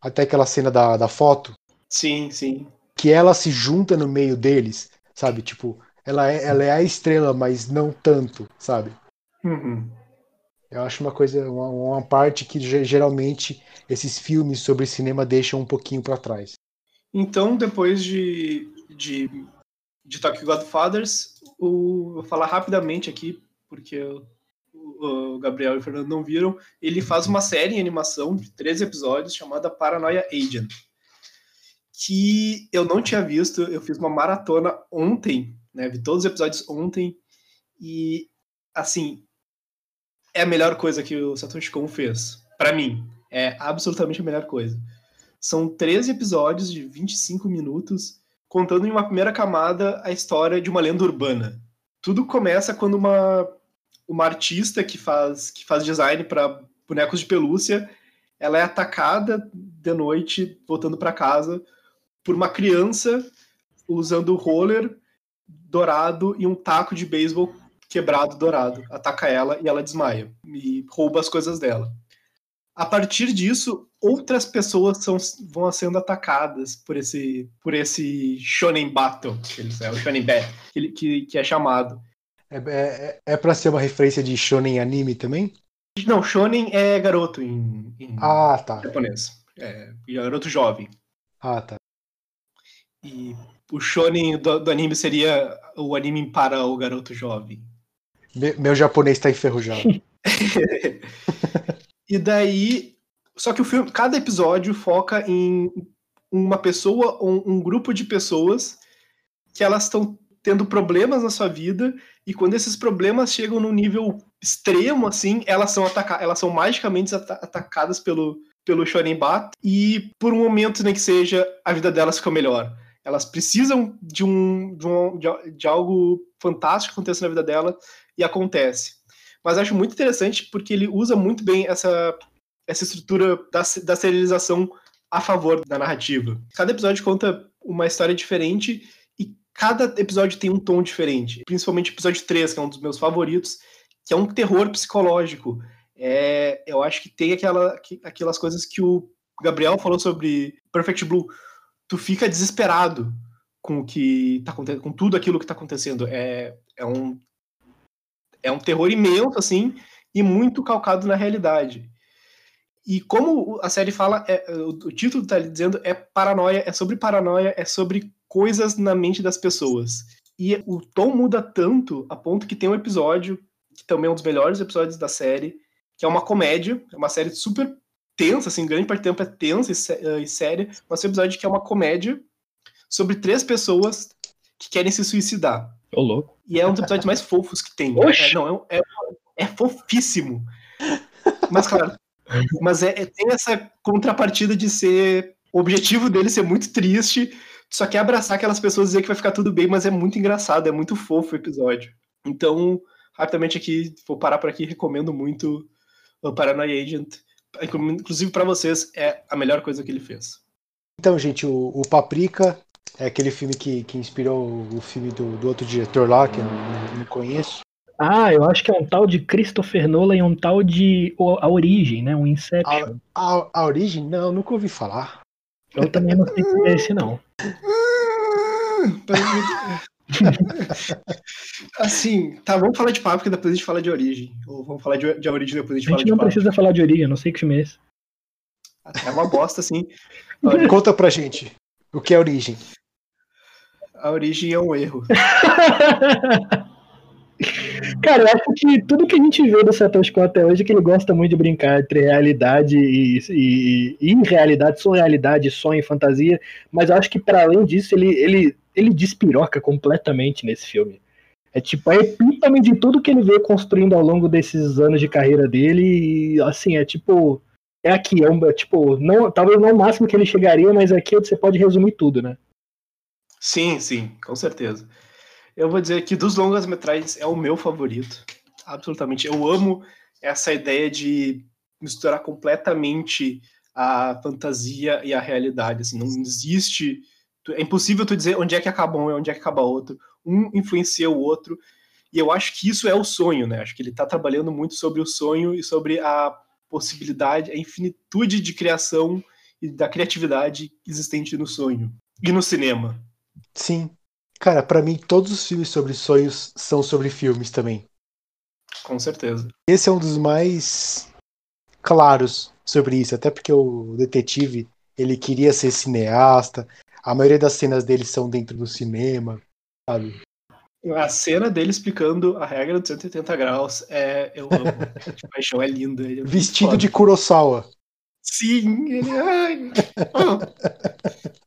Até aquela cena da, da foto. Sim, sim. Que ela se junta no meio deles, sabe? Tipo, ela é, ela é a estrela, mas não tanto, sabe? Uhum. Eu acho uma coisa, uma, uma parte que geralmente esses filmes sobre cinema deixam um pouquinho para trás. Então, depois de, de de Tokyo Godfathers, o, vou falar rapidamente aqui, porque o, o, Gabriel e o Fernando não viram. Ele faz uma série em animação de três episódios chamada Paranoia Agent, que eu não tinha visto. Eu fiz uma maratona ontem, né? Vi todos os episódios ontem e assim é a melhor coisa que o Satoshi Kon fez. para mim, é absolutamente a melhor coisa. São 13 episódios de 25 minutos contando em uma primeira camada a história de uma lenda urbana. Tudo começa quando uma, uma artista que faz, que faz design para bonecos de pelúcia, ela é atacada de noite voltando para casa por uma criança usando roller dourado e um taco de beisebol quebrado dourado. Ataca ela e ela desmaia e rouba as coisas dela. A partir disso, outras pessoas são, vão sendo atacadas por esse, por esse Shonen Battle, que é o Shonen Battle, que, que, que é chamado. É, é, é pra ser uma referência de Shonen anime também? Não, Shonen é garoto em, em ah, tá. japonês. É, garoto jovem. Ah, tá. E o Shonen do, do anime seria o anime para o garoto jovem. Me, meu japonês tá enferrujado. [LAUGHS] [LAUGHS] e daí só que o filme, cada episódio foca em uma pessoa ou um grupo de pessoas que elas estão tendo problemas na sua vida e quando esses problemas chegam num nível extremo assim, elas são atacadas, elas são magicamente atacadas pelo pelo Shonen Bat e por um momento nem que seja a vida delas fica melhor. Elas precisam de um de, um, de, de algo fantástico acontecer na vida dela e acontece. Mas acho muito interessante porque ele usa muito bem essa essa estrutura da, da serialização a favor da narrativa. Cada episódio conta uma história diferente e cada episódio tem um tom diferente. Principalmente o episódio 3, que é um dos meus favoritos, que é um terror psicológico. É, eu acho que tem aquela, aquelas coisas que o Gabriel falou sobre Perfect Blue. Tu fica desesperado com o que tá acontecendo, com tudo aquilo que tá acontecendo. É, é um é um terror imenso assim e muito calcado na realidade. E como a série fala, é, o título está dizendo é paranoia, é sobre paranoia, é sobre coisas na mente das pessoas. E o tom muda tanto a ponto que tem um episódio, que também é um dos melhores episódios da série, que é uma comédia, é uma série super tensa, assim, grande parte do tempo é tensa e, uh, e séria, mas é um episódio que é uma comédia sobre três pessoas que querem se suicidar. Ô, louco. E é um dos episódios mais fofos que tem. Oxi. É, não, é, é, é fofíssimo. Mas, claro, mas é, é, tem essa contrapartida de ser. O objetivo dele ser muito triste, só quer abraçar aquelas pessoas e dizer que vai ficar tudo bem, mas é muito engraçado, é muito fofo o episódio. Então, rapidamente aqui, vou parar por aqui, recomendo muito o Paranoia Agent. Inclusive para vocês, é a melhor coisa que ele fez. Então, gente, o, o Paprika é aquele filme que, que inspirou o filme do, do outro diretor lá, que eu não, não conheço. Ah, eu acho que é um tal de Christopher Nolan e um tal de A Origem, né? Um Inception. A, a, a Origem? Não, nunca ouvi falar. Eu também não sei se é esse, não. [LAUGHS] assim, tá, vamos falar de papo, que depois a gente fala de origem. Ou vamos falar de, de origem depois a gente, a gente não precisa falar de origem, não sei que filme é esse. É uma bosta, assim. [LAUGHS] Conta pra gente. O que é origem? A origem é um erro. [LAUGHS] Cara, eu acho que tudo que a gente vê do Satoshi Kon até hoje é que ele gosta muito de brincar entre realidade e, e, e irrealidade, surrealidade, sonho fantasia, mas eu acho que para além disso ele, ele, ele despiroca completamente nesse filme. É tipo a epítome de tudo que ele veio construindo ao longo desses anos de carreira dele e assim, é tipo é aqui, é um, é tipo, não, talvez não o máximo que ele chegaria, mas aqui você pode resumir tudo, né? Sim, sim, com certeza. Eu vou dizer que dos longas-metragens é o meu favorito. Absolutamente. Eu amo essa ideia de misturar completamente a fantasia e a realidade. Assim, não existe. É impossível tu dizer onde é que acaba um e onde é que acaba outro. Um influencia o outro. E eu acho que isso é o sonho, né? Acho que ele está trabalhando muito sobre o sonho e sobre a possibilidade, a infinitude de criação e da criatividade existente no sonho e no cinema. Sim. Cara, para mim todos os filmes sobre sonhos são sobre filmes também. Com certeza. Esse é um dos mais claros sobre isso, até porque o detetive, ele queria ser cineasta, a maioria das cenas dele são dentro do cinema, sabe? A cena dele explicando a regra dos 180 graus é. Eu amo. [LAUGHS] de paixão, é linda. É Vestido de Kurosawa. Sim, ele. Ai. [LAUGHS]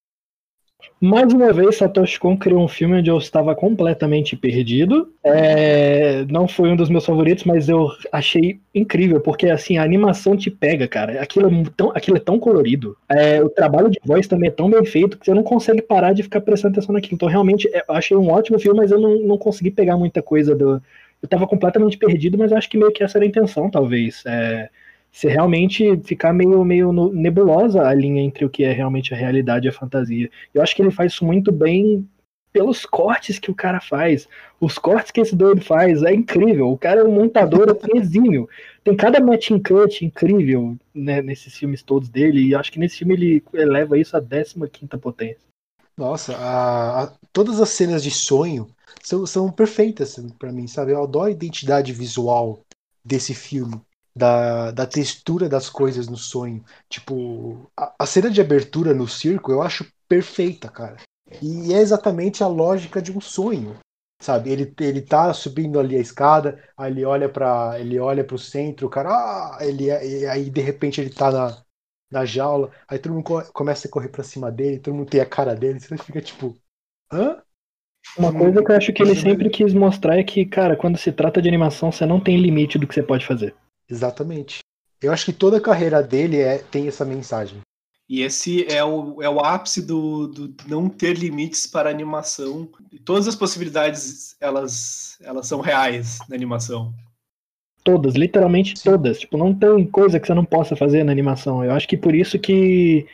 Mais uma vez, Satoshi Kon criou um filme onde eu estava completamente perdido. É... Não foi um dos meus favoritos, mas eu achei incrível, porque assim, a animação te pega, cara. Aquilo é tão, aquilo é tão colorido. É... O trabalho de voz também é tão bem feito que você não consegue parar de ficar prestando atenção naquilo. Então, realmente, é, eu achei um ótimo filme, mas eu não, não consegui pegar muita coisa do. Eu estava completamente perdido, mas acho que meio que essa era a intenção, talvez. É se realmente ficar meio, meio nebulosa a linha entre o que é realmente a realidade e a fantasia. Eu acho que ele faz isso muito bem pelos cortes que o cara faz. Os cortes que esse doido faz é incrível. O cara é um montador assim, exímio. Tem cada matching cut incrível né, nesses filmes todos dele. E acho que nesse filme ele eleva isso à 15 potência. Nossa, a, a, todas as cenas de sonho são, são perfeitas para mim, sabe? Eu adoro a identidade visual desse filme da, da textura das coisas no sonho. Tipo, a, a cena de abertura no circo eu acho perfeita, cara. E é exatamente a lógica de um sonho. Sabe, ele, ele tá subindo ali a escada, aí ele olha para ele olha pro centro, o cara, ah, ele aí de repente ele tá na, na jaula, aí todo mundo começa a correr para cima dele, todo mundo tem a cara dele, você fica tipo, hã? Uma coisa que eu acho que ele sempre quis mostrar é que, cara, quando se trata de animação, você não tem limite do que você pode fazer. Exatamente. Eu acho que toda a carreira dele é, tem essa mensagem. E esse é o, é o ápice do, do não ter limites para animação. Todas as possibilidades, elas, elas são reais na animação. Todas, literalmente Sim. todas. Tipo, não tem coisa que você não possa fazer na animação. Eu acho que por isso que...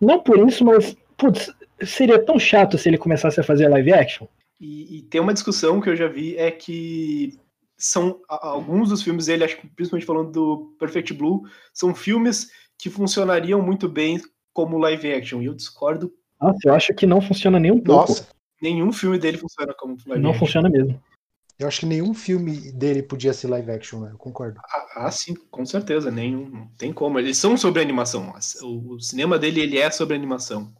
Não por isso, mas... Putz, seria tão chato se ele começasse a fazer live action. E, e tem uma discussão que eu já vi, é que são alguns dos filmes dele, acho que principalmente falando do Perfect Blue, são filmes que funcionariam muito bem como live action. E eu discordo. Nossa, eu acho que não funciona nem um pouco. Nossa. Nenhum filme dele funciona como live não action. Não funciona mesmo. Eu acho que nenhum filme dele podia ser live action, né? Eu concordo. Ah, ah, sim, com certeza. Nenhum. Não tem como. Eles são sobre animação. O, o cinema dele ele é sobre animação.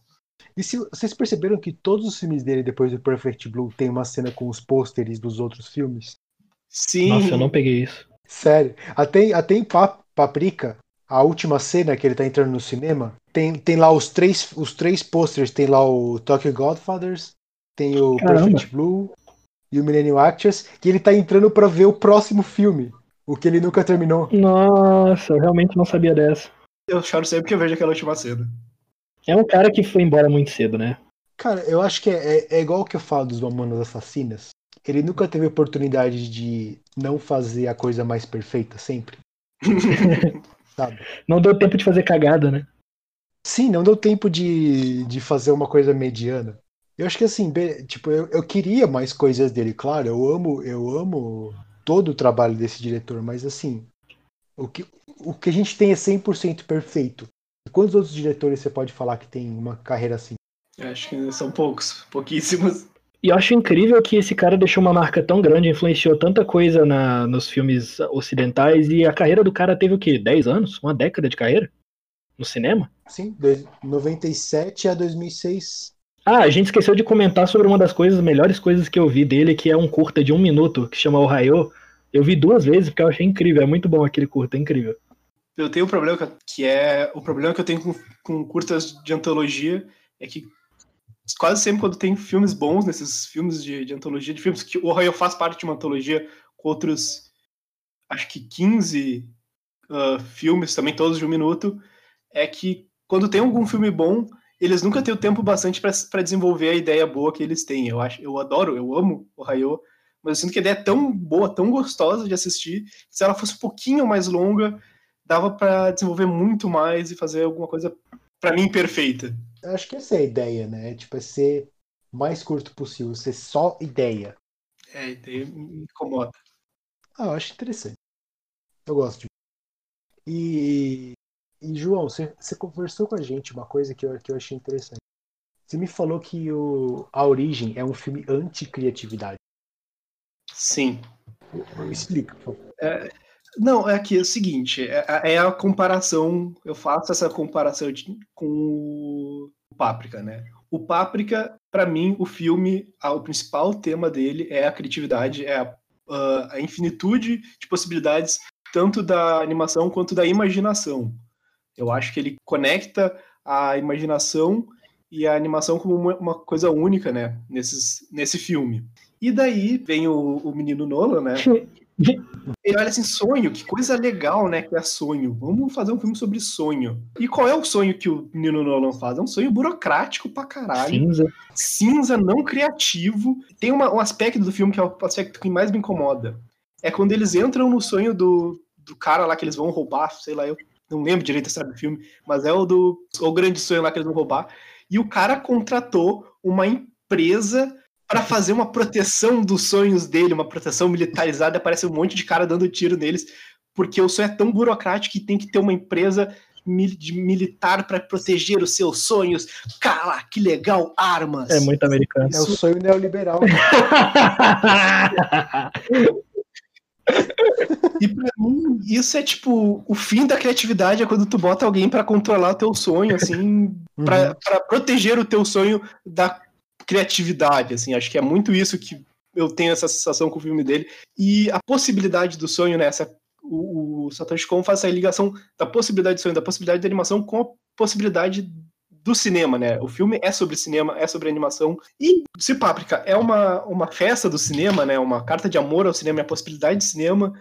E se vocês perceberam que todos os filmes dele, depois do Perfect Blue, tem uma cena com os pôsteres dos outros filmes? Sim. Nossa, eu não peguei isso. Sério. Até, até em Paprika, a última cena que ele tá entrando no cinema, tem, tem lá os três, os três posters. Tem lá o Tokyo Godfathers, tem o Caramba. Perfect Blue e o Millennium Actors, que ele tá entrando para ver o próximo filme, o que ele nunca terminou. Nossa, eu realmente não sabia dessa. Eu choro sempre que eu vejo aquela última cena. É um cara que foi embora muito cedo, né? Cara, eu acho que é, é, é igual o que eu falo dos Mamonas Assassinas ele nunca teve oportunidade de não fazer a coisa mais perfeita sempre. [LAUGHS] Sabe? Não deu tempo de fazer cagada, né? Sim, não deu tempo de, de fazer uma coisa mediana. Eu acho que assim, tipo, eu, eu queria mais coisas dele, claro, eu amo, eu amo todo o trabalho desse diretor, mas assim, o que, o que a gente tem é 100% perfeito. Quantos outros diretores você pode falar que tem uma carreira assim? Acho que são poucos, pouquíssimos. E eu acho incrível que esse cara deixou uma marca tão grande, influenciou tanta coisa na, nos filmes ocidentais, e a carreira do cara teve o quê? 10 anos? Uma década de carreira? No cinema? Sim, de 97 a 2006. Ah, a gente esqueceu de comentar sobre uma das coisas, melhores coisas que eu vi dele, que é um curta de um minuto, que chama Ohio. Eu vi duas vezes porque eu achei incrível, é muito bom aquele curta, é incrível. Eu tenho um problema que é o problema que eu tenho com, com curtas de antologia é que quase sempre quando tem filmes bons nesses filmes de, de antologia, de filmes que o Ohio faz parte de uma antologia com outros, acho que 15 uh, ah, filmes, também todos de um minuto, é que quando tem algum filme bom, eles nunca têm o tempo bastante para desenvolver a ideia boa que eles têm. Eu acho, eu adoro, eu amo o Ohio, mas eu sinto que a ideia é tão boa, tão gostosa de assistir, se ela fosse um pouquinho mais longa, dava para desenvolver muito mais e fazer alguma coisa, para mim, perfeita. Acho que essa é a ideia, né? Tipo, é ser mais curto possível, ser só ideia. É, ideia me incomoda. Ah, eu acho interessante. Eu gosto de. E, e João, você, você conversou com a gente uma coisa que eu, que eu achei interessante. Você me falou que o, A Origem é um filme anti-criatividade. Sim. Explica, por favor. É, não, é que é o seguinte, é, é, a comparação, eu faço essa comparação de, com o Páprica, né? O Páprica, para mim, o filme, o principal tema dele é a criatividade, é a, a infinitude de possibilidades, tanto da animação quanto da imaginação. Eu acho que ele conecta a imaginação e a animação como uma, uma coisa única, né, nesses, nesse filme. E daí vem o, o menino Nolan, né? [LAUGHS] Ele olha assim, sonho, que coisa legal, né? Que é sonho. Vamos fazer um filme sobre sonho. E qual é o sonho que o menino Nolan faz? É um sonho burocrático pra caralho. Cinza. Cinza, não criativo. Tem uma, um aspecto do filme que é o aspecto que mais me incomoda. É quando eles entram no sonho do, do cara lá que eles vão roubar, sei lá, eu não lembro direito sabe do filme, mas é o do o grande sonho lá que eles vão roubar. E o cara contratou uma empresa para fazer uma proteção dos sonhos dele, uma proteção militarizada, aparece um monte de cara dando tiro neles, porque o sonho é tão burocrático que tem que ter uma empresa militar para proteger os seus sonhos. Cara, que legal, armas. É muito americano. É o sonho neoliberal. [LAUGHS] e pra mim, isso é tipo, o fim da criatividade é quando tu bota alguém para controlar o teu sonho, assim, uhum. para proteger o teu sonho da criatividade, assim, acho que é muito isso que eu tenho essa sensação com o filme dele. E a possibilidade do sonho, né? Essa, o, o Satoshi Kon faz essa ligação da possibilidade do sonho, da possibilidade da animação com a possibilidade do cinema, né? O filme é sobre cinema, é sobre animação. E se Páprica é uma, uma festa do cinema, né? Uma carta de amor ao cinema, é a possibilidade de cinema,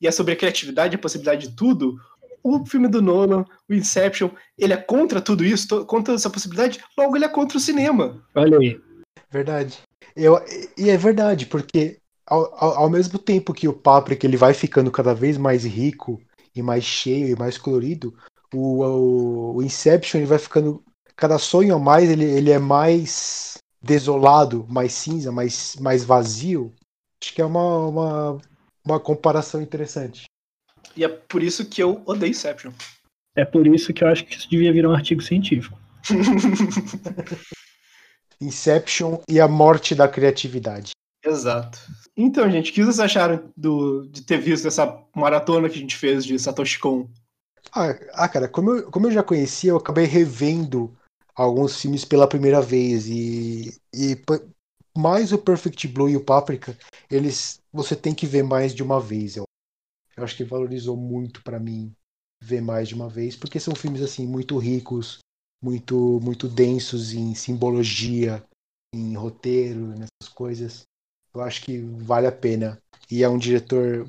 e é sobre a criatividade, a possibilidade de tudo. O filme do Nolan, o Inception, ele é contra tudo isso, contra essa possibilidade, logo ele é contra o cinema. Olha aí. Verdade. Eu, e é verdade, porque ao, ao, ao, mesmo tempo que o Paprika ele vai ficando cada vez mais rico e mais cheio e mais colorido, o, o, o Inception ele vai ficando cada sonho a mais ele, ele é mais desolado, mais cinza, mais, mais vazio. Acho que é uma, uma, uma comparação interessante. E é por isso que eu odeio Inception. É por isso que eu acho que isso devia virar um artigo científico. [LAUGHS] Inception e a morte da criatividade. Exato. Então, gente, o que vocês acharam do, de ter visto essa maratona que a gente fez de Satoshi Kon? Ah, ah, cara, como eu, como eu já conhecia, eu acabei revendo alguns filmes pela primeira vez e, e mais o Perfect Blue e o Paprika, eles você tem que ver mais de uma vez. Eu, eu acho que valorizou muito para mim ver mais de uma vez, porque são filmes assim muito ricos muito muito densos em simbologia, em roteiro, nessas coisas. Eu acho que vale a pena. E é um diretor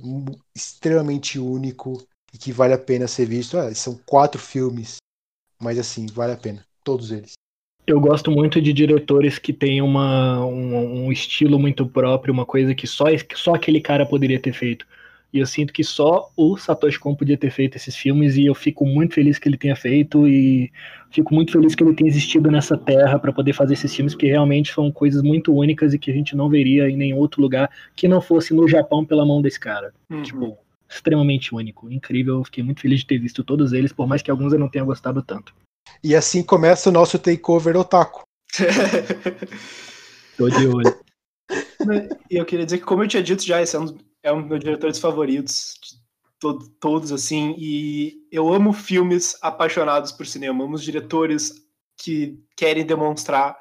extremamente único e que vale a pena ser visto. Ah, são quatro filmes, mas assim, vale a pena. Todos eles. Eu gosto muito de diretores que têm uma, um, um estilo muito próprio, uma coisa que só, só aquele cara poderia ter feito. E eu sinto que só o Satoshi Kon podia ter feito esses filmes e eu fico muito feliz que ele tenha feito e fico muito feliz que ele tenha existido nessa terra para poder fazer esses filmes, que realmente são coisas muito únicas e que a gente não veria em nenhum outro lugar que não fosse no Japão pela mão desse cara. Uhum. Tipo, extremamente único, incrível. Eu fiquei muito feliz de ter visto todos eles, por mais que alguns eu não tenha gostado tanto. E assim começa o nosso takeover otaku. [LAUGHS] Tô de olho. E eu queria dizer que, como eu tinha dito já, esse é um é um dos meus diretores favoritos, de todos, assim, e eu amo filmes apaixonados por cinema, amo os diretores que querem demonstrar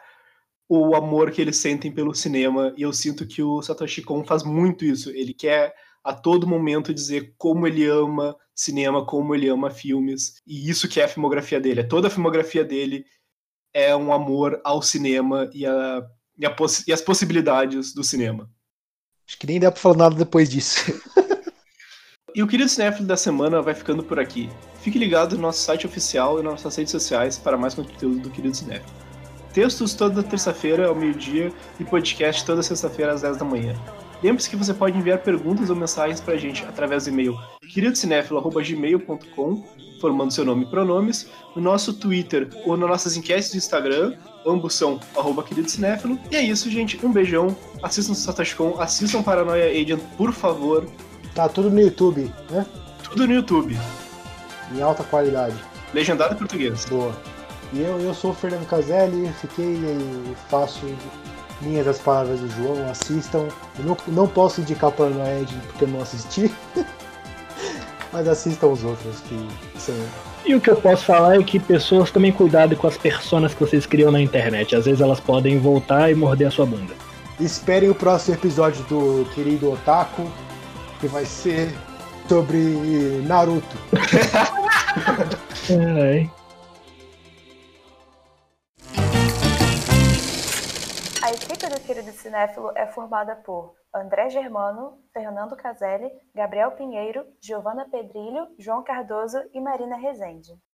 o amor que eles sentem pelo cinema, e eu sinto que o Satoshi Kon faz muito isso, ele quer a todo momento dizer como ele ama cinema, como ele ama filmes, e isso que é a filmografia dele, é toda a filmografia dele é um amor ao cinema e, a, e, a e as possibilidades do cinema. Acho que nem dá pra falar nada depois disso. [LAUGHS] e o Querido Cinéfilo da semana vai ficando por aqui. Fique ligado no nosso site oficial e nas nossas redes sociais para mais conteúdo do Querido Cinéfilo. Textos toda terça-feira ao meio-dia e podcast toda sexta-feira às 10 da manhã. Lembre-se que você pode enviar perguntas ou mensagens pra gente através do e-mail queridocinéfilo.gmail.com formando seu nome e pronomes, no nosso Twitter ou nas nossas enquetes do Instagram, ambos são arroba querido cinéfilo. E é isso, gente. Um beijão. Assistam SatoshiCon, assistam Paranoia Agent, por favor. Tá tudo no YouTube, né? Tudo no YouTube. Em alta qualidade. Legendado em português. Boa. E eu, eu sou o Fernando Caselli, fiquei e faço minhas as palavras do João, assistam. Eu não, não posso indicar o Paranoia Agent porque eu não assisti. [LAUGHS] Mas assistam os outros que são. E o que eu posso falar é que pessoas tomem cuidado com as personas que vocês criam na internet. Às vezes elas podem voltar e morder a sua bunda. Esperem o próximo episódio do querido Otaku, que vai ser sobre Naruto. [LAUGHS] é. A equipe do Querido Cinéfilo é formada por André Germano, Fernando Caselli, Gabriel Pinheiro, Giovana Pedrilho, João Cardoso e Marina Rezende.